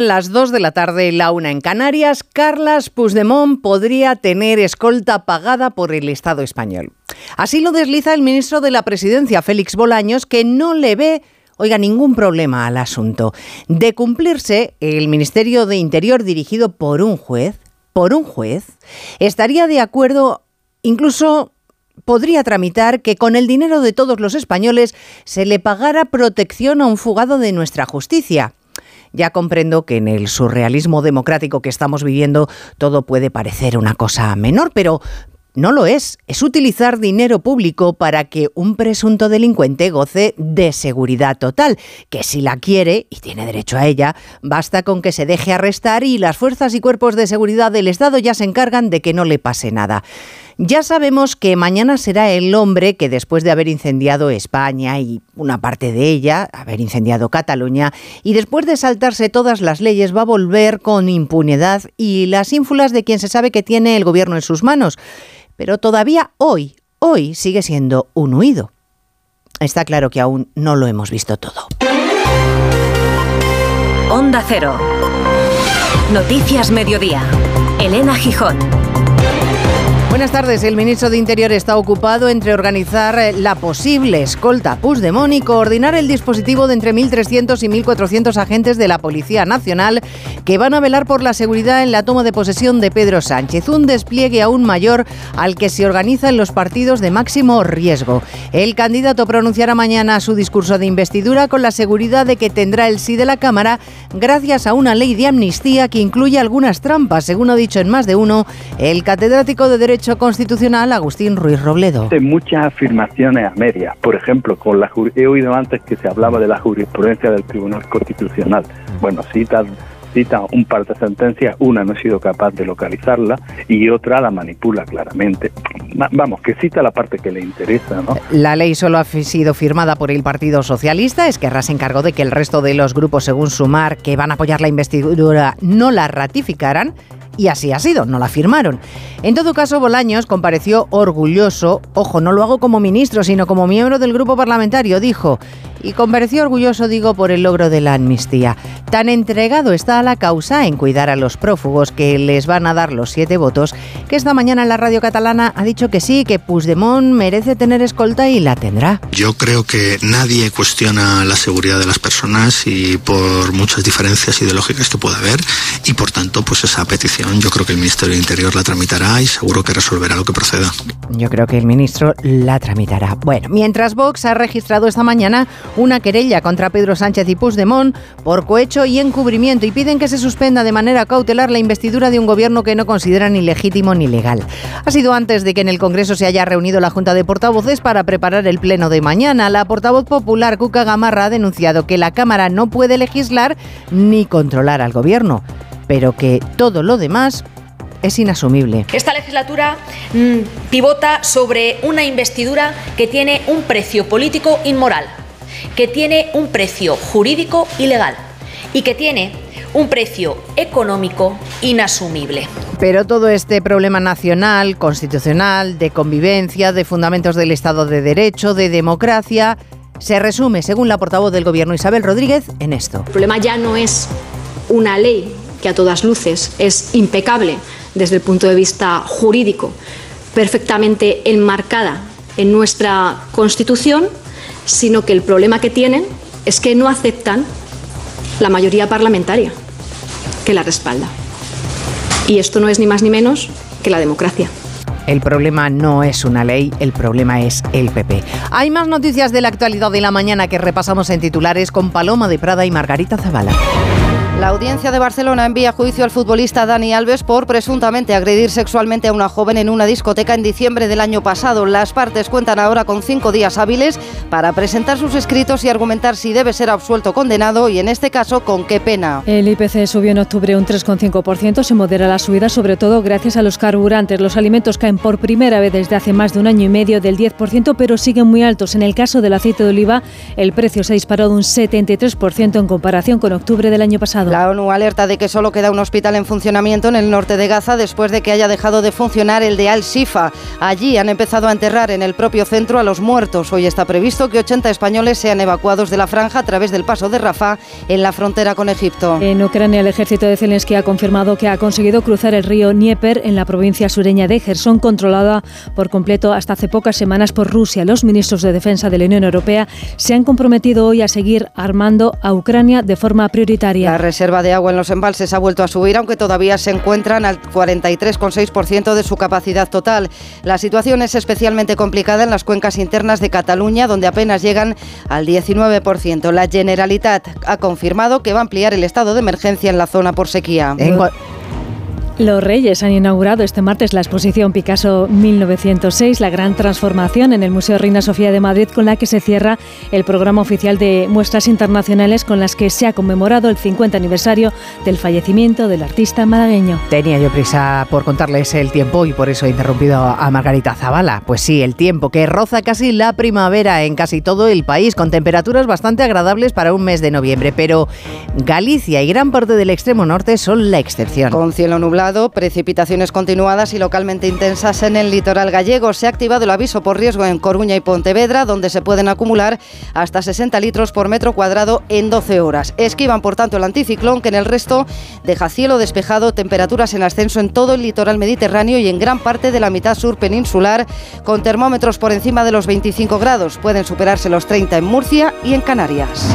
Las 2 de la tarde, la una en Canarias, Carlas Puigdemont podría tener escolta pagada por el Estado español. Así lo desliza el ministro de la Presidencia, Félix Bolaños, que no le ve oiga, ningún problema al asunto. De cumplirse, el Ministerio de Interior dirigido por un juez, por un juez, estaría de acuerdo, incluso podría tramitar que con el dinero de todos los españoles se le pagara protección a un fugado de nuestra justicia. Ya comprendo que en el surrealismo democrático que estamos viviendo todo puede parecer una cosa menor, pero no lo es. Es utilizar dinero público para que un presunto delincuente goce de seguridad total, que si la quiere, y tiene derecho a ella, basta con que se deje arrestar y las fuerzas y cuerpos de seguridad del Estado ya se encargan de que no le pase nada. Ya sabemos que mañana será el hombre que después de haber incendiado España y una parte de ella, haber incendiado Cataluña, y después de saltarse todas las leyes va a volver con impunidad y las ínfulas de quien se sabe que tiene el gobierno en sus manos. Pero todavía hoy, hoy sigue siendo un huido. Está claro que aún no lo hemos visto todo. Onda Cero. Noticias Mediodía. Elena Gijón. Buenas tardes. El ministro de Interior está ocupado entre organizar eh, la posible escolta Puigdemont y coordinar el dispositivo de entre 1.300 y 1.400 agentes de la Policía Nacional que van a velar por la seguridad en la toma de posesión de Pedro Sánchez. Un despliegue aún mayor al que se organiza en los partidos de máximo riesgo. El candidato pronunciará mañana su discurso de investidura con la seguridad de que tendrá el sí de la Cámara gracias a una ley de amnistía que incluye algunas trampas, según ha dicho en más de uno el catedrático de Derecho Constitucional, Agustín Ruiz Robledo. Muchas afirmaciones a medias. Por ejemplo, con la he oído antes que se hablaba de la jurisprudencia del Tribunal Constitucional. Bueno, cita cita un par de sentencias, una no he sido capaz de localizarla y otra la manipula claramente. Vamos, que cita la parte que le interesa, ¿no? La ley solo ha sido firmada por el Partido Socialista. Esquerra se encargó de que el resto de los grupos, según Sumar, que van a apoyar la investidura, no la ratificaran y así ha sido, no la firmaron. En todo caso, Bolaños compareció orgulloso, ojo, no lo hago como ministro, sino como miembro del grupo parlamentario, dijo, y compareció orgulloso, digo, por el logro de la amnistía. Tan entregado está a la causa en cuidar a los prófugos que les van a dar los siete votos, que esta mañana en la radio catalana ha dicho que sí, que Puigdemont merece tener escolta y la tendrá. Yo creo que nadie cuestiona la seguridad de las personas y por muchas diferencias ideológicas que pueda haber, y por tanto, pues esa petición yo creo que el Ministerio de Interior la tramitará y seguro que resolverá lo que proceda. Yo creo que el ministro la tramitará. Bueno, mientras Vox ha registrado esta mañana una querella contra Pedro Sánchez y Puigdemont por cohecho y encubrimiento y piden que se suspenda de manera cautelar la investidura de un gobierno que no consideran ni legítimo ni legal. Ha sido antes de que en el Congreso se haya reunido la Junta de Portavoces para preparar el pleno de mañana. La portavoz popular Cuca Gamarra ha denunciado que la Cámara no puede legislar ni controlar al gobierno, pero que todo lo demás es inasumible. Esta legislatura mm, pivota sobre una investidura que tiene un precio político inmoral que tiene un precio jurídico ilegal y que tiene un precio económico inasumible. Pero todo este problema nacional, constitucional, de convivencia, de fundamentos del Estado de Derecho, de democracia, se resume, según la portavoz del Gobierno Isabel Rodríguez, en esto. El problema ya no es una ley que a todas luces es impecable desde el punto de vista jurídico, perfectamente enmarcada en nuestra Constitución, sino que el problema que tienen es que no aceptan la mayoría parlamentaria que la respalda. Y esto no es ni más ni menos que la democracia. El problema no es una ley, el problema es el PP. Hay más noticias de la actualidad de la mañana que repasamos en titulares con Paloma de Prada y Margarita Zavala. La audiencia de Barcelona envía juicio al futbolista Dani Alves por presuntamente agredir sexualmente a una joven en una discoteca en diciembre del año pasado. Las partes cuentan ahora con cinco días hábiles para presentar sus escritos y argumentar si debe ser absuelto o condenado y en este caso con qué pena. El IPC subió en octubre un 3,5%. Se modera la subida sobre todo gracias a los carburantes. Los alimentos caen por primera vez desde hace más de un año y medio del 10%, pero siguen muy altos. En el caso del aceite de oliva, el precio se ha disparado un 73% en comparación con octubre del año pasado. La ONU alerta de que solo queda un hospital en funcionamiento en el norte de Gaza después de que haya dejado de funcionar el de Al-Shifa. Allí han empezado a enterrar en el propio centro a los muertos. Hoy está previsto que 80 españoles sean evacuados de la franja a través del paso de Rafah en la frontera con Egipto. En Ucrania, el ejército de Zelensky ha confirmado que ha conseguido cruzar el río Dnieper en la provincia sureña de Gerson, controlada por completo hasta hace pocas semanas por Rusia. Los ministros de Defensa de la Unión Europea se han comprometido hoy a seguir armando a Ucrania de forma prioritaria. La reserva de agua en los embalses ha vuelto a subir, aunque todavía se encuentran al 43,6% de su capacidad total. La situación es especialmente complicada en las cuencas internas de Cataluña, donde apenas llegan al 19%. La Generalitat ha confirmado que va a ampliar el estado de emergencia en la zona por sequía. Los Reyes han inaugurado este martes la exposición Picasso 1906, la gran transformación en el Museo Reina Sofía de Madrid, con la que se cierra el programa oficial de muestras internacionales con las que se ha conmemorado el 50 aniversario del fallecimiento del artista malagueño. Tenía yo prisa por contarles el tiempo y por eso he interrumpido a Margarita Zavala. Pues sí, el tiempo que roza casi la primavera en casi todo el país, con temperaturas bastante agradables para un mes de noviembre, pero Galicia y gran parte del extremo norte son la excepción. Con cielo nublado precipitaciones continuadas y localmente intensas en el litoral gallego. Se ha activado el aviso por riesgo en Coruña y Pontevedra, donde se pueden acumular hasta 60 litros por metro cuadrado en 12 horas. Esquivan, por tanto, el anticiclón, que en el resto deja cielo despejado, temperaturas en ascenso en todo el litoral mediterráneo y en gran parte de la mitad sur peninsular, con termómetros por encima de los 25 grados. Pueden superarse los 30 en Murcia y en Canarias.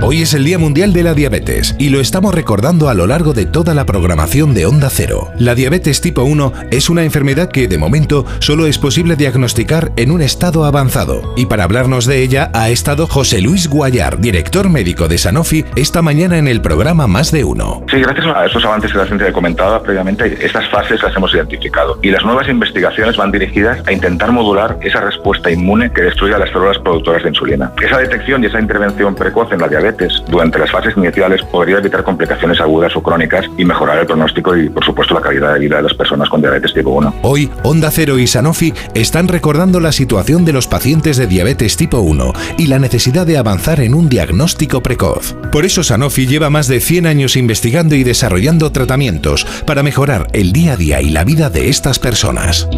Hoy es el Día Mundial de la Diabetes y lo estamos recordando a lo largo de toda la programación de Onda Cero. La diabetes tipo 1 es una enfermedad que de momento solo es posible diagnosticar en un estado avanzado. Y para hablarnos de ella ha estado José Luis Guayar, director médico de Sanofi, esta mañana en el programa Más de Uno. Sí, gracias a esos avances que la ciencia ha comentado previamente, estas fases las hemos identificado y las nuevas investigaciones van dirigidas a intentar modular esa respuesta inmune que destruye las células productoras de insulina. Esa detección y esa intervención precoz en la diabetes durante las fases iniciales podría evitar complicaciones agudas o crónicas y mejorar el pronóstico y, por supuesto, la calidad de vida de las personas con diabetes tipo 1. Hoy, Onda Cero y Sanofi están recordando la situación de los pacientes de diabetes tipo 1 y la necesidad de avanzar en un diagnóstico precoz. Por eso Sanofi lleva más de 100 años investigando y desarrollando tratamientos para mejorar el día a día y la vida de estas personas.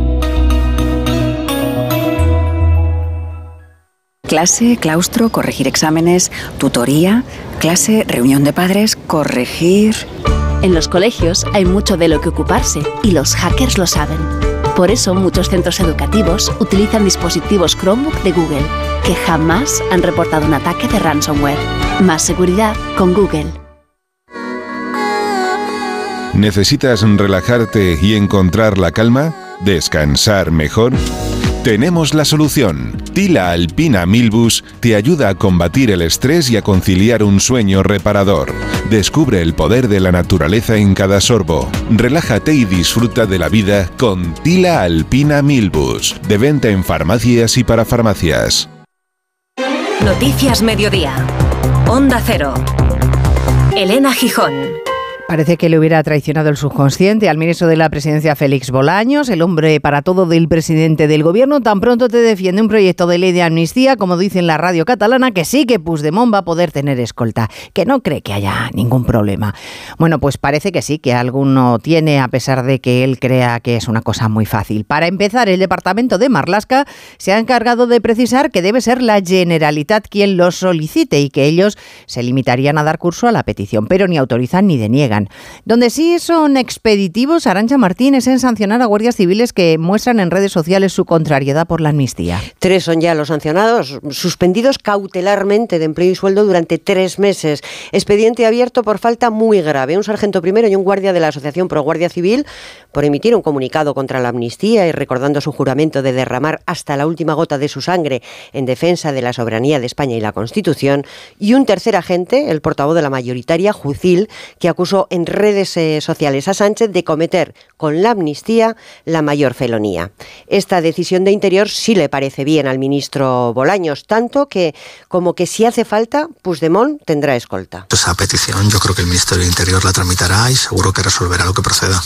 Clase, claustro, corregir exámenes, tutoría, clase, reunión de padres, corregir... En los colegios hay mucho de lo que ocuparse y los hackers lo saben. Por eso muchos centros educativos utilizan dispositivos Chromebook de Google, que jamás han reportado un ataque de ransomware. Más seguridad con Google. ¿Necesitas relajarte y encontrar la calma? ¿Descansar mejor? Tenemos la solución. Tila Alpina Milbus te ayuda a combatir el estrés y a conciliar un sueño reparador. Descubre el poder de la naturaleza en cada sorbo. Relájate y disfruta de la vida con Tila Alpina Milbus. De venta en farmacias y para farmacias. Noticias Mediodía. Onda Cero. Elena Gijón. Parece que le hubiera traicionado el subconsciente al ministro de la Presidencia Félix Bolaños, el hombre para todo del presidente del gobierno. Tan pronto te defiende un proyecto de ley de amnistía, como dice en la radio catalana, que sí que Puigdemont va a poder tener escolta, que no cree que haya ningún problema. Bueno, pues parece que sí, que alguno tiene, a pesar de que él crea que es una cosa muy fácil. Para empezar, el departamento de Marlasca se ha encargado de precisar que debe ser la Generalitat quien lo solicite y que ellos se limitarían a dar curso a la petición, pero ni autorizan ni deniegan. Donde sí son expeditivos, Arancha Martínez en sancionar a guardias civiles que muestran en redes sociales su contrariedad por la amnistía. Tres son ya los sancionados, suspendidos cautelarmente de empleo y sueldo durante tres meses. Expediente abierto por falta muy grave. Un sargento primero y un guardia de la Asociación Pro Guardia Civil por emitir un comunicado contra la amnistía y recordando su juramento de derramar hasta la última gota de su sangre en defensa de la soberanía de España y la Constitución. Y un tercer agente, el portavoz de la mayoritaria, Jucil, que acusó en redes eh, sociales a Sánchez de cometer con la amnistía la mayor felonía. Esta decisión de Interior sí le parece bien al ministro Bolaños, tanto que como que si hace falta, Puigdemont tendrá escolta. Esa petición yo creo que el Ministerio de Interior la tramitará y seguro que resolverá lo que proceda.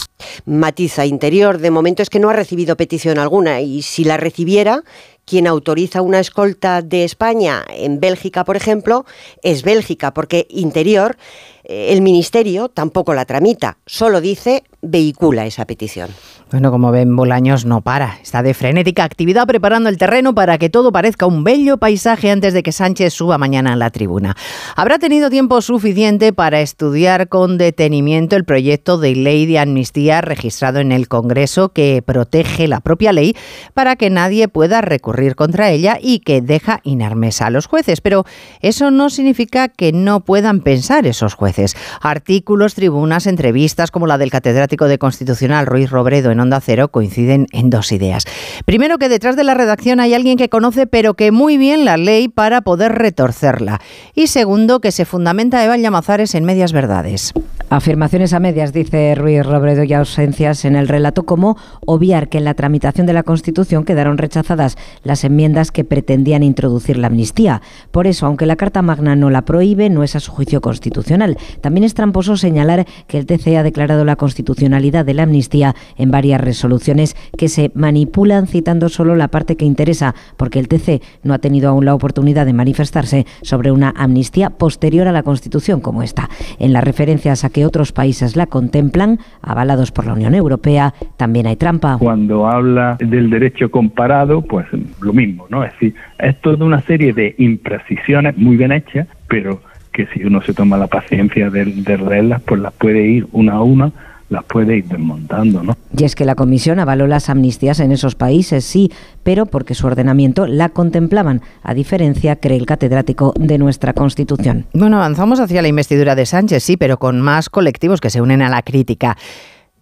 Matiza Interior, de momento es que no ha recibido petición alguna y si la recibiera, quien autoriza una escolta de España en Bélgica, por ejemplo, es Bélgica, porque Interior, el Ministerio tampoco la tramita, solo dice vehicula esa petición. Bueno, como ven, Bolaños no para. Está de frenética actividad preparando el terreno para que todo parezca un bello paisaje antes de que Sánchez suba mañana a la tribuna. Habrá tenido tiempo suficiente para estudiar con detenimiento el proyecto de ley de amnistía registrado en el Congreso que protege la propia ley para que nadie pueda recurrir contra ella y que deja inermes a los jueces. Pero eso no significa que no puedan pensar esos jueces. Artículos, tribunas, entrevistas como la del catedrático de Constitucional Ruiz Robredo en Onda Cero coinciden en dos ideas. Primero, que detrás de la redacción hay alguien que conoce pero que muy bien la ley para poder retorcerla. Y segundo, que se fundamenta Eva Llamazares en medias verdades. Afirmaciones a medias, dice Ruiz Robredo, y ausencias en el relato, como obviar que en la tramitación de la Constitución quedaron rechazadas las enmiendas que pretendían introducir la amnistía. Por eso, aunque la Carta Magna no la prohíbe, no es a su juicio constitucional. También es tramposo señalar que el TC ha declarado la constitucionalidad de la amnistía en varias resoluciones que se manipulan citando solo la parte que interesa, porque el TC no ha tenido aún la oportunidad de manifestarse sobre una amnistía posterior a la Constitución como esta. En las referencias a que otros países la contemplan, avalados por la Unión Europea, también hay trampa. Cuando habla del derecho comparado, pues lo mismo, ¿no? Es decir, es toda una serie de imprecisiones muy bien hechas, pero que si uno se toma la paciencia de, de leerlas, pues las puede ir una a una las puede ir desmontando, ¿no? Y es que la Comisión avaló las amnistías en esos países, sí, pero porque su ordenamiento la contemplaban, a diferencia, cree el catedrático, de nuestra Constitución. Bueno, avanzamos hacia la investidura de Sánchez, sí, pero con más colectivos que se unen a la crítica.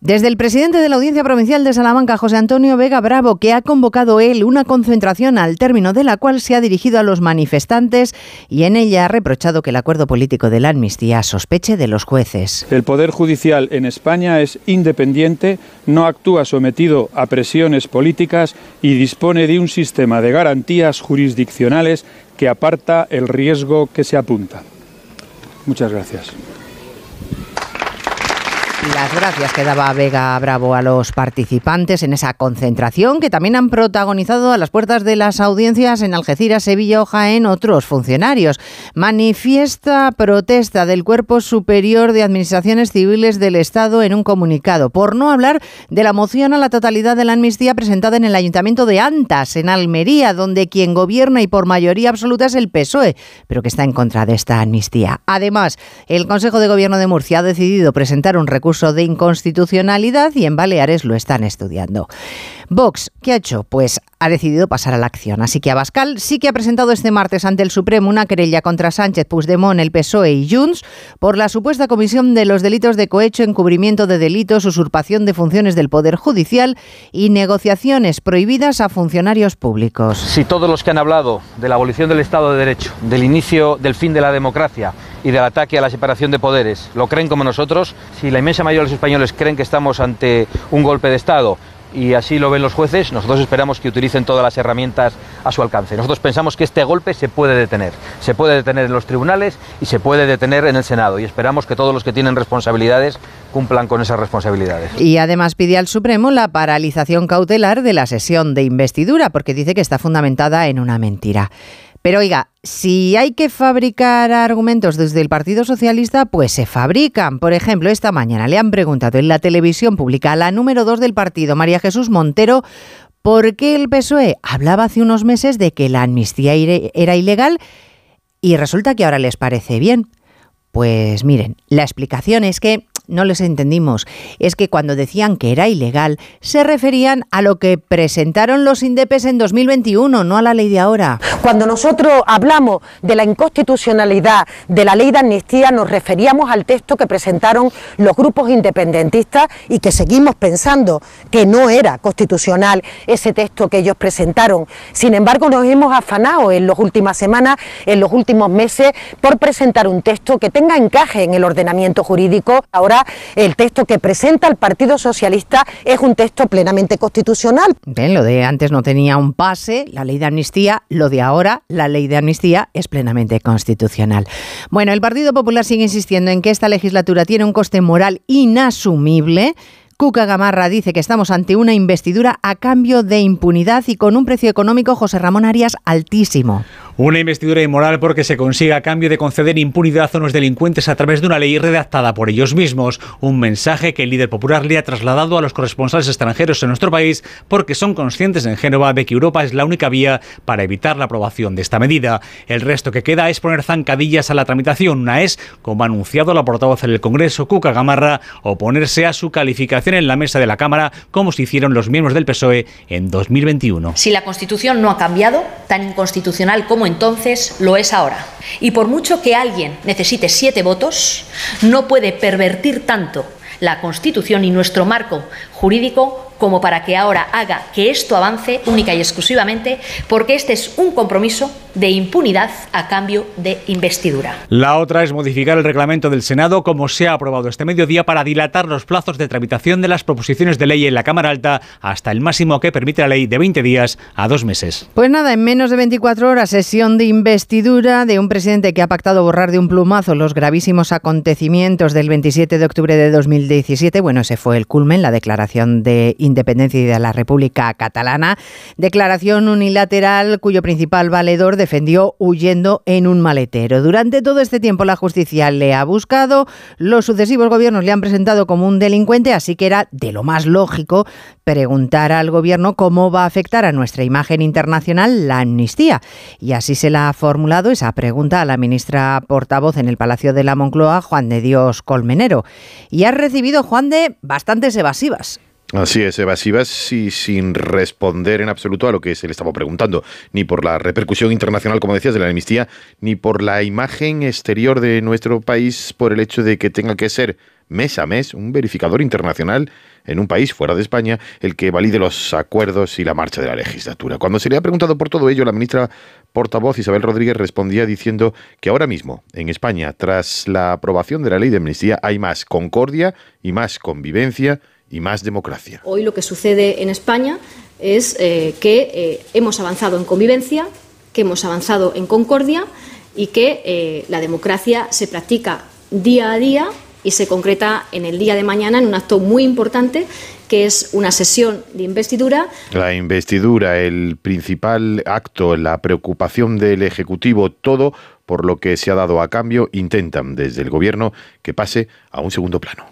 Desde el presidente de la Audiencia Provincial de Salamanca, José Antonio Vega Bravo, que ha convocado él una concentración al término de la cual se ha dirigido a los manifestantes y en ella ha reprochado que el acuerdo político de la amnistía sospeche de los jueces. El Poder Judicial en España es independiente, no actúa sometido a presiones políticas y dispone de un sistema de garantías jurisdiccionales que aparta el riesgo que se apunta. Muchas gracias. Las gracias que daba Vega Bravo a los participantes en esa concentración que también han protagonizado a las puertas de las audiencias en Algeciras, Sevilla o Jaén otros funcionarios. Manifiesta protesta del Cuerpo Superior de Administraciones Civiles del Estado en un comunicado, por no hablar de la moción a la totalidad de la amnistía presentada en el Ayuntamiento de Antas, en Almería, donde quien gobierna y por mayoría absoluta es el PSOE, pero que está en contra de esta amnistía. Además, el Consejo de Gobierno de Murcia ha decidido presentar un recurso de inconstitucionalidad y en Baleares lo están estudiando. Vox, ¿qué ha hecho? Pues ha decidido pasar a la acción. Así que Abascal sí que ha presentado este martes ante el Supremo una querella contra Sánchez, Puigdemont, el PSOE y Junts por la supuesta comisión de los delitos de cohecho, encubrimiento de delitos, usurpación de funciones del Poder Judicial y negociaciones prohibidas a funcionarios públicos. Si todos los que han hablado de la abolición del Estado de Derecho, del inicio del fin de la democracia y del ataque a la separación de poderes lo creen como nosotros, si la inmensa mayoría de los españoles creen que estamos ante un golpe de Estado y así lo ven los jueces, nosotros esperamos que utilicen todas las herramientas a su alcance. Nosotros pensamos que este golpe se puede detener. Se puede detener en los tribunales y se puede detener en el Senado. Y esperamos que todos los que tienen responsabilidades cumplan con esas responsabilidades. Y además pide al Supremo la paralización cautelar de la sesión de investidura, porque dice que está fundamentada en una mentira. Pero oiga, si hay que fabricar argumentos desde el Partido Socialista, pues se fabrican. Por ejemplo, esta mañana le han preguntado en la televisión pública a la número dos del partido, María Jesús Montero, por qué el PSOE hablaba hace unos meses de que la amnistía era ilegal y resulta que ahora les parece bien. Pues miren, la explicación es que no les entendimos. Es que cuando decían que era ilegal, se referían a lo que presentaron los indepes en 2021, no a la ley de ahora. Cuando nosotros hablamos de la inconstitucionalidad de la ley de amnistía, nos referíamos al texto que presentaron los grupos independentistas y que seguimos pensando que no era constitucional ese texto que ellos presentaron. Sin embargo, nos hemos afanado en las últimas semanas, en los últimos meses, por presentar un texto que tenga encaje en el ordenamiento jurídico. Ahora El texto que presenta el Partido Socialista es un texto plenamente constitucional. Lo de antes no tenía un pase, la ley de amnistía, lo de ahora, la ley de amnistía es plenamente constitucional. Bueno, el Partido Popular sigue insistiendo en que esta legislatura tiene un coste moral inasumible Cuca Gamarra dice que estamos ante una investidura a cambio de impunidad y con un precio económico, José Ramón Arias, altísimo. Una investidura inmoral porque se consigue a cambio de conceder impunidad a unos delincuentes a través de una ley redactada por ellos mismos. Un mensaje que el líder popular le ha trasladado a los corresponsales extranjeros en nuestro país porque son conscientes en Génova de que Europa es la única vía para evitar la aprobación de esta medida. El resto que queda es poner zancadillas a la tramitación. Una es, como ha anunciado la portavoz en el Congreso, Cuca Gamarra, oponerse a su calificación en la mesa de la Cámara como se hicieron los miembros del PSOE en 2021. Si la Constitución no ha cambiado, tan inconstitucional como entonces lo es ahora. Y por mucho que alguien necesite siete votos, no puede pervertir tanto la Constitución y nuestro marco jurídico como para que ahora haga que esto avance única y exclusivamente porque este es un compromiso de impunidad a cambio de investidura. La otra es modificar el reglamento del Senado como se ha aprobado este mediodía para dilatar los plazos de tramitación de las proposiciones de ley en la Cámara Alta hasta el máximo que permite la ley de 20 días a dos meses. Pues nada, en menos de 24 horas sesión de investidura de un presidente que ha pactado borrar de un plumazo los gravísimos acontecimientos del 27 de octubre de 2017. Bueno, ese fue el culmen, la declaración de independencia de la República Catalana, declaración unilateral cuyo principal valedor defendió huyendo en un maletero. Durante todo este tiempo la justicia le ha buscado, los sucesivos gobiernos le han presentado como un delincuente, así que era de lo más lógico preguntar al gobierno cómo va a afectar a nuestra imagen internacional la amnistía. Y así se la ha formulado esa pregunta a la ministra portavoz en el Palacio de la Moncloa, Juan de Dios Colmenero. Y ha recibido, Juan de, bastantes evasivas. Así es, evasivas y sin responder en absoluto a lo que se le estaba preguntando, ni por la repercusión internacional, como decías, de la amnistía, ni por la imagen exterior de nuestro país por el hecho de que tenga que ser mes a mes un verificador internacional en un país fuera de España el que valide los acuerdos y la marcha de la legislatura. Cuando se le ha preguntado por todo ello, la ministra portavoz Isabel Rodríguez respondía diciendo que ahora mismo en España, tras la aprobación de la ley de amnistía, hay más concordia y más convivencia y más democracia. Hoy lo que sucede en España es eh, que eh, hemos avanzado en convivencia, que hemos avanzado en concordia y que eh, la democracia se practica día a día y se concreta en el día de mañana en un acto muy importante que es una sesión de investidura. La investidura, el principal acto, la preocupación del Ejecutivo, todo por lo que se ha dado a cambio, intentan desde el Gobierno que pase a un segundo plano.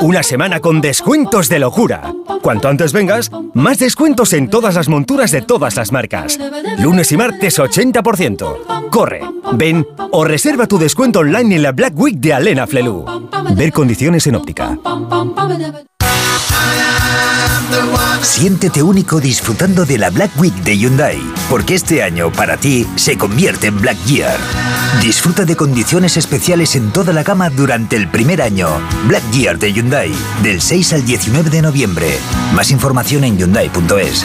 Una semana con descuentos de locura. Cuanto antes vengas, más descuentos en todas las monturas de todas las marcas. Lunes y martes 80%. Corre, ven o reserva tu descuento online en la Black Week de Alena Flelu. Ver condiciones en óptica. Siéntete único disfrutando de la Black Week de Hyundai, porque este año para ti se convierte en Black Year. Disfruta de condiciones especiales en toda la gama durante el primer año. Black Year de Hyundai, del 6 al 19 de noviembre. Más información en hyundai.es.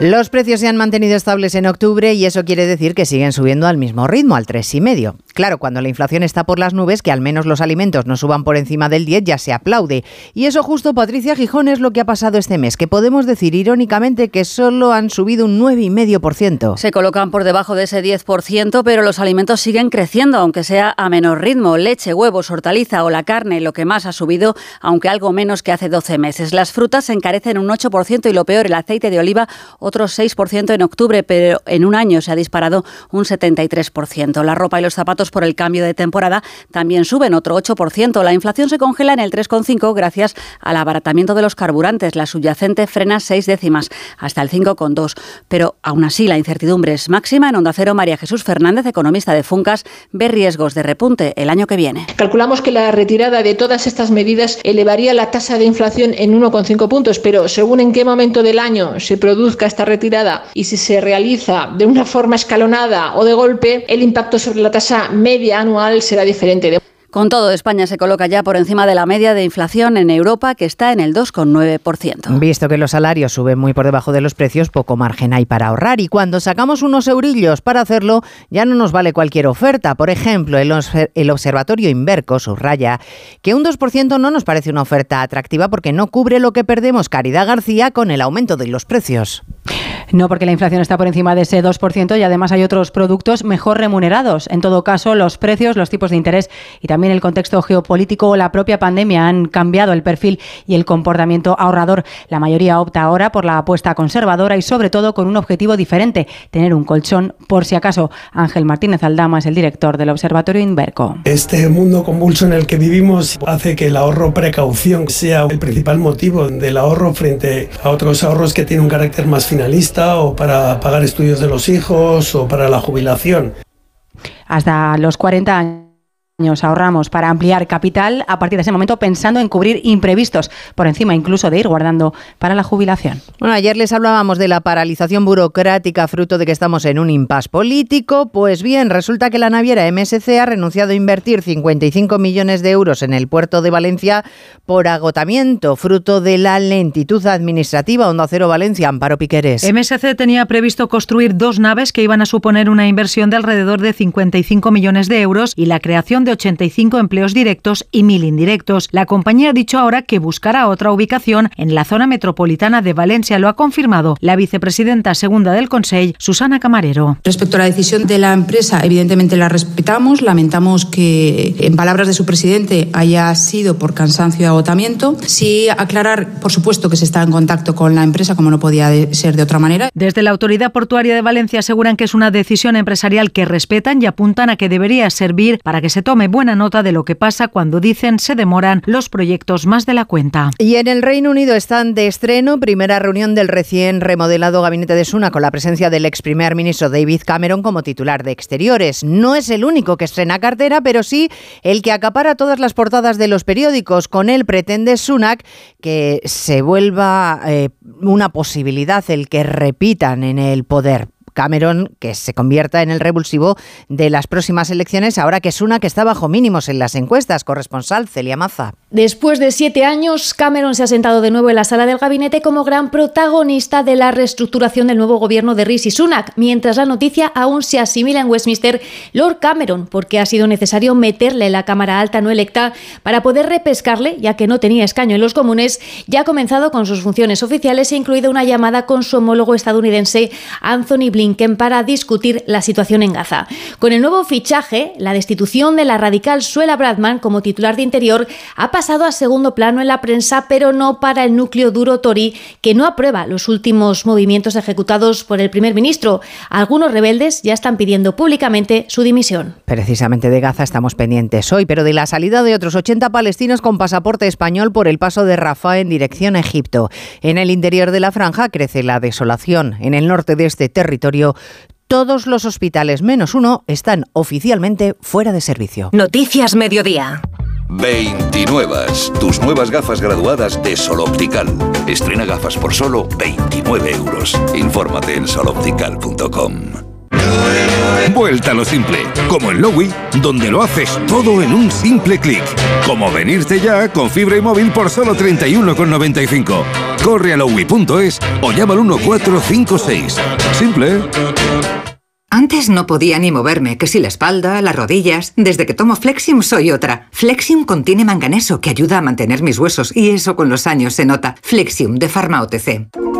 Los precios se han mantenido estables en octubre y eso quiere decir que siguen subiendo al mismo ritmo, al 3,5. Claro, cuando la inflación está por las nubes, que al menos los alimentos no suban por encima del 10 ya se aplaude. Y eso justo, Patricia Gijón, es lo que ha pasado este mes, que podemos decir irónicamente que solo han subido un 9,5%. Se colocan por debajo de ese 10%, pero los alimentos siguen creciendo, aunque sea a menor ritmo. Leche, huevos, hortaliza o la carne, lo que más ha subido, aunque algo menos que hace 12 meses. Las frutas se encarecen un 8% y lo peor, el aceite de oliva, otro 6% en octubre, pero en un año se ha disparado un 73%. La ropa y los zapatos por el cambio de temporada también suben otro 8%. La inflación se congela en el 3,5 gracias al abaratamiento de los carburantes. La subyacente frena seis décimas hasta el 5,2. Pero aún así la incertidumbre es máxima. En Onda Cero, María Jesús Fernández, economista de Funcas, ve riesgos de repunte el año que viene. Calculamos que la retirada de todas estas medidas elevaría la tasa de inflación en 1,5 puntos, pero según en qué momento del año se produzca esta retirada y si se realiza de una forma escalonada o de golpe, el impacto sobre la tasa media anual será diferente. Con todo, España se coloca ya por encima de la media de inflación en Europa, que está en el 2,9%. Visto que los salarios suben muy por debajo de los precios, poco margen hay para ahorrar. Y cuando sacamos unos eurillos para hacerlo, ya no nos vale cualquier oferta. Por ejemplo, el, el Observatorio Inverco subraya que un 2% no nos parece una oferta atractiva porque no cubre lo que perdemos Caridad García con el aumento de los precios. No, porque la inflación está por encima de ese 2% y además hay otros productos mejor remunerados. En todo caso, los precios, los tipos de interés y también el contexto geopolítico o la propia pandemia han cambiado el perfil y el comportamiento ahorrador. La mayoría opta ahora por la apuesta conservadora y sobre todo con un objetivo diferente, tener un colchón por si acaso. Ángel Martínez Aldama es el director del Observatorio Inverco. Este mundo convulso en el que vivimos hace que el ahorro precaución sea el principal motivo del ahorro frente a otros ahorros que tienen un carácter más finalista o para pagar estudios de los hijos o para la jubilación. Hasta los 40 años ahorramos para ampliar capital a partir de ese momento pensando en cubrir imprevistos, por encima incluso de ir guardando para la jubilación. Bueno, ayer les hablábamos de la paralización burocrática fruto de que estamos en un impas político. Pues bien, resulta que la naviera MSC ha renunciado a invertir 55 millones de euros en el puerto de Valencia por agotamiento, fruto de la lentitud administrativa. Onda Cero Valencia, Amparo Piqueres. MSC tenía previsto construir dos naves que iban a suponer una inversión de alrededor de 55 millones de euros y la creación de 85 empleos directos y 1.000 indirectos. La compañía ha dicho ahora que buscará otra ubicación en la zona metropolitana de Valencia. Lo ha confirmado la vicepresidenta segunda del Consejo, Susana Camarero. Respecto a la decisión de la empresa, evidentemente la respetamos. Lamentamos que, en palabras de su presidente, haya sido por cansancio y agotamiento. Sí aclarar, por supuesto, que se está en contacto con la empresa, como no podía ser de otra manera. Desde la Autoridad Portuaria de Valencia aseguran que es una decisión empresarial que respetan y apuntan a que debería servir para que se tome buena nota de lo que pasa cuando dicen se demoran los proyectos más de la cuenta. Y en el Reino Unido están de estreno primera reunión del recién remodelado gabinete de Suna con la presencia del ex primer ministro David Cameron como titular de Exteriores. No es el único que estrena cartera, pero sí el que acapara todas las portadas de los periódicos. Con él pretende Sunak que se vuelva eh, una posibilidad el que repitan en el poder. Cameron que se convierta en el revulsivo de las próximas elecciones, ahora que es una que está bajo mínimos en las encuestas. Corresponsal Celia Maza. Después de siete años, Cameron se ha sentado de nuevo en la sala del gabinete como gran protagonista de la reestructuración del nuevo gobierno de Rishi Sunak, mientras la noticia aún se asimila en Westminster Lord Cameron, porque ha sido necesario meterle en la Cámara Alta no electa para poder repescarle, ya que no tenía escaño en los comunes, ya ha comenzado con sus funciones oficiales e incluido una llamada con su homólogo estadounidense Anthony Blinken para discutir la situación en Gaza. Con el nuevo fichaje, la destitución de la radical Suela Bradman como titular de Interior ha pasado a segundo plano en la prensa, pero no para el núcleo duro Tory, que no aprueba los últimos movimientos ejecutados por el primer ministro. Algunos rebeldes ya están pidiendo públicamente su dimisión. Precisamente de Gaza estamos pendientes hoy, pero de la salida de otros 80 palestinos con pasaporte español por el paso de Rafah en dirección a Egipto. En el interior de la franja crece la desolación. En el norte de este territorio todos los hospitales menos uno están oficialmente fuera de servicio. Noticias Mediodía. 29. Tus nuevas gafas graduadas de Sol Optical. Estrena gafas por solo 29 euros. Infórmate en soloptical.com. Vuelta a lo simple, como en Lowy, donde lo haces todo en un simple clic. Como venirte ya con fibra y móvil por solo 31,95. Corre a lowy.es o llama al 1456. Simple. Antes no podía ni moverme, que si la espalda, las rodillas. Desde que tomo Flexium soy otra. Flexium contiene manganeso que ayuda a mantener mis huesos y eso con los años se nota. Flexium de Pharma OTC.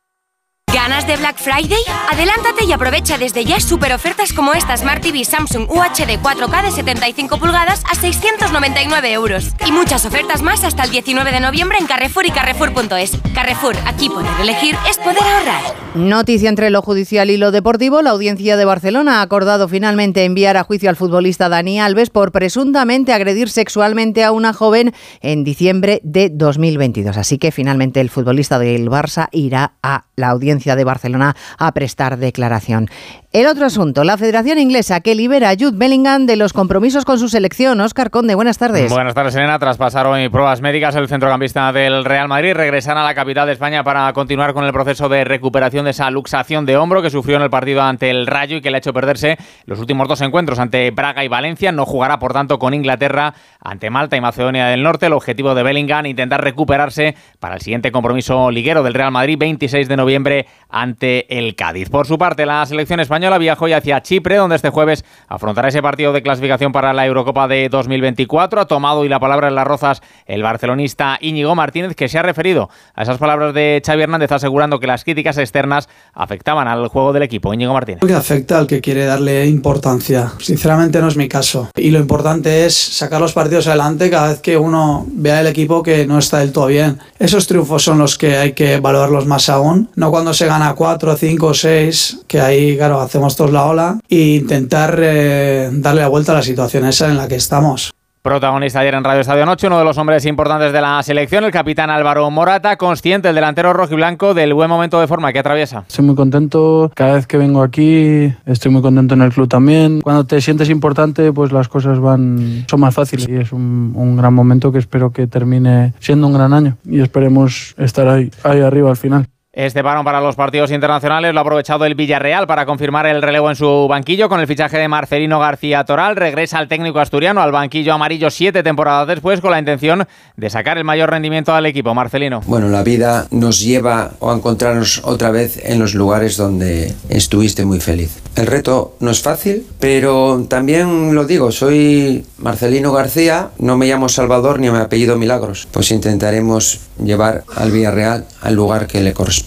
¿Ganas de Black Friday? Adelántate y aprovecha desde ya super ofertas como esta Smart TV Samsung UHD 4K de 75 pulgadas a 699 euros. Y muchas ofertas más hasta el 19 de noviembre en Carrefour y Carrefour.es. Carrefour, aquí poder elegir es poder ahorrar. Noticia entre lo judicial y lo deportivo. La audiencia de Barcelona ha acordado finalmente enviar a juicio al futbolista Dani Alves por presuntamente agredir sexualmente a una joven en diciembre de 2022. Así que finalmente el futbolista del Barça irá a la audiencia de Barcelona a prestar declaración. El otro asunto, la Federación Inglesa que libera a Jude Bellingham de los compromisos con su selección. Oscar Conde, buenas tardes. Buenas tardes, Elena. Tras pasar hoy pruebas médicas, el centrocampista del Real Madrid regresará a la capital de España para continuar con el proceso de recuperación de esa luxación de hombro que sufrió en el partido ante el Rayo y que le ha hecho perderse los últimos dos encuentros ante Braga y Valencia. No jugará, por tanto, con Inglaterra ante Malta y Macedonia del Norte. El objetivo de Bellingham, intentar recuperarse para el siguiente compromiso liguero del Real Madrid, 26 de noviembre ante el Cádiz. Por su parte, la selección española viajó hoy hacia Chipre, donde este jueves afrontará ese partido de clasificación para la Eurocopa de 2024. Ha tomado hoy la palabra en las rozas el barcelonista Íñigo Martínez, que se ha referido a esas palabras de Xavi Hernández, asegurando que las críticas externas afectaban al juego del equipo. Íñigo Martínez. Que afecta al que quiere darle importancia. Sinceramente no es mi caso. Y lo importante es sacar los partidos adelante cada vez que uno vea el equipo que no está del todo bien. Esos triunfos son los que hay que valorarlos más aún, no cuando se gana 4, 5, 6, que ahí, claro, hacemos todos la ola, e intentar eh, darle la vuelta a la situación esa en la que estamos. Protagonista ayer en Radio Estadio Noche, uno de los hombres importantes de la selección, el capitán Álvaro Morata, consciente, el delantero rojiblanco, del buen momento de forma que atraviesa. Estoy muy contento, cada vez que vengo aquí estoy muy contento en el club también. Cuando te sientes importante, pues las cosas van son más fáciles y es un, un gran momento que espero que termine siendo un gran año y esperemos estar ahí, ahí arriba al final. Este parón para los partidos internacionales lo ha aprovechado el Villarreal para confirmar el relevo en su banquillo con el fichaje de Marcelino García Toral. Regresa al técnico asturiano al banquillo amarillo siete temporadas después con la intención de sacar el mayor rendimiento al equipo. Marcelino. Bueno, la vida nos lleva a encontrarnos otra vez en los lugares donde estuviste muy feliz. El reto no es fácil, pero también lo digo, soy Marcelino García, no me llamo Salvador ni me apellido Milagros. Pues intentaremos llevar al Villarreal al lugar que le corresponde.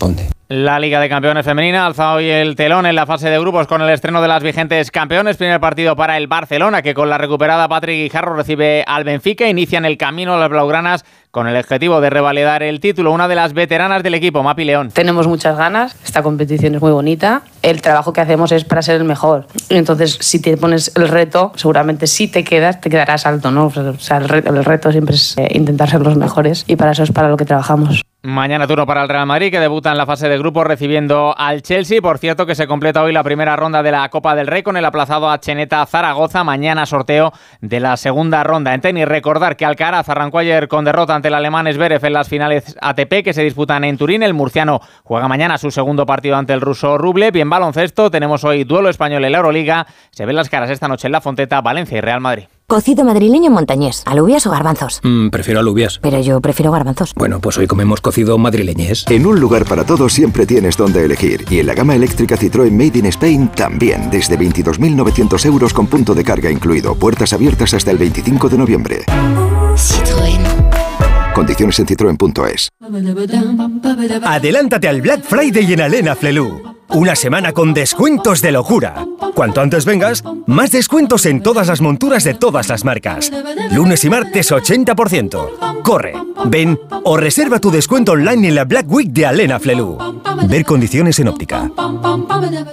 La Liga de Campeones Femenina alza hoy el telón en la fase de grupos con el estreno de las vigentes campeones. Primer partido para el Barcelona, que con la recuperada Patrick Guijarro recibe al Benfica. Inician el camino a las Blaugranas con el objetivo de revalidar el título. Una de las veteranas del equipo, Mapi León. Tenemos muchas ganas, esta competición es muy bonita. El trabajo que hacemos es para ser el mejor. Entonces, si te pones el reto, seguramente si te quedas, te quedarás alto, ¿no? O sea, el reto, el reto siempre es eh, intentar ser los mejores y para eso es para lo que trabajamos. Mañana turno para el Real Madrid, que debuta en la fase de grupos recibiendo al Chelsea. Por cierto, que se completa hoy la primera ronda de la Copa del Rey con el aplazado a Cheneta Zaragoza. Mañana sorteo de la segunda ronda. En tenis, recordar que Alcaraz arrancó ayer con derrota ante el alemán Zverev en las finales ATP que se disputan en Turín. El murciano juega mañana su segundo partido ante el ruso Rublev. Y en baloncesto tenemos hoy duelo español en la Euroliga. Se ven las caras esta noche en la Fonteta, Valencia y Real Madrid. Cocido madrileño montañés, alubias o garbanzos. Mm, prefiero alubias. Pero yo prefiero garbanzos. Bueno, pues hoy comemos cocido madrileñés. En un lugar para todos siempre tienes donde elegir. Y en la gama eléctrica Citroën Made in Spain también. Desde 22.900 euros con punto de carga incluido. Puertas abiertas hasta el 25 de noviembre. Citroën. Condiciones en citroen.es. Adelántate al Black Friday en Alena Flelu. Una semana con descuentos de locura. Cuanto antes vengas, más descuentos en todas las monturas de todas las marcas. Lunes y martes 80%. Corre, ven o reserva tu descuento online en la Black Week de Alena Flelu. Ver condiciones en óptica.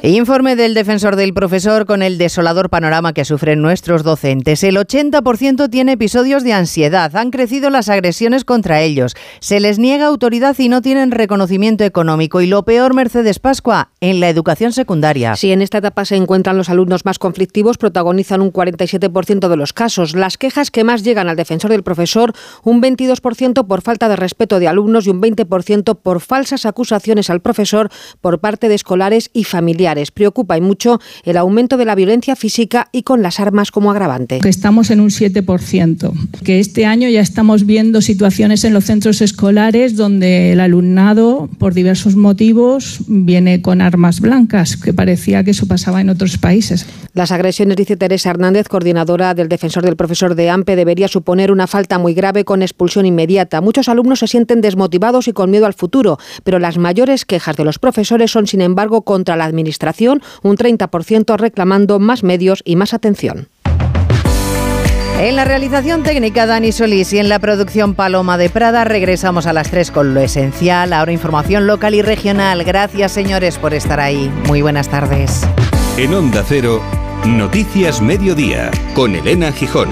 Informe del defensor del profesor con el desolador panorama que sufren nuestros docentes. El 80% tiene episodios de ansiedad. Han crecido las agresiones contra ellos. Se les niega autoridad y no tienen reconocimiento económico. Y lo peor, Mercedes Pascua, en la educación secundaria. Si en esta etapa se encuentran los alumnos más conflictivos, protagonizan un 47% de los casos. Las quejas que más llegan al defensor del profesor, un 22% por falta de respeto de alumnos y un 20% por falsas acusaciones al profesor por parte de escolares y familiares. Preocupa y mucho el aumento de la violencia física y con las armas como agravante. Estamos en un 7%, que este año ya estamos viendo situaciones en los centros escolares donde el alumnado, por diversos motivos, viene con armas blancas, que parecía que eso pasaba en otros países. Las agresiones, dice Teresa Hernández, coordinadora del defensor del profesor de AMPE, debería suponer una falta muy grave con expulsión inmediata. Muchos alumnos se sienten desmotivados y con miedo al futuro, pero las mayores quejas de los profesores son, sin embargo, contra la Administración, un 30% reclamando más medios y más atención. En la realización técnica Dani Solís y en la producción Paloma de Prada regresamos a las 3 con lo esencial, ahora información local y regional. Gracias señores por estar ahí. Muy buenas tardes. En Onda Cero, Noticias Mediodía, con Elena Gijón.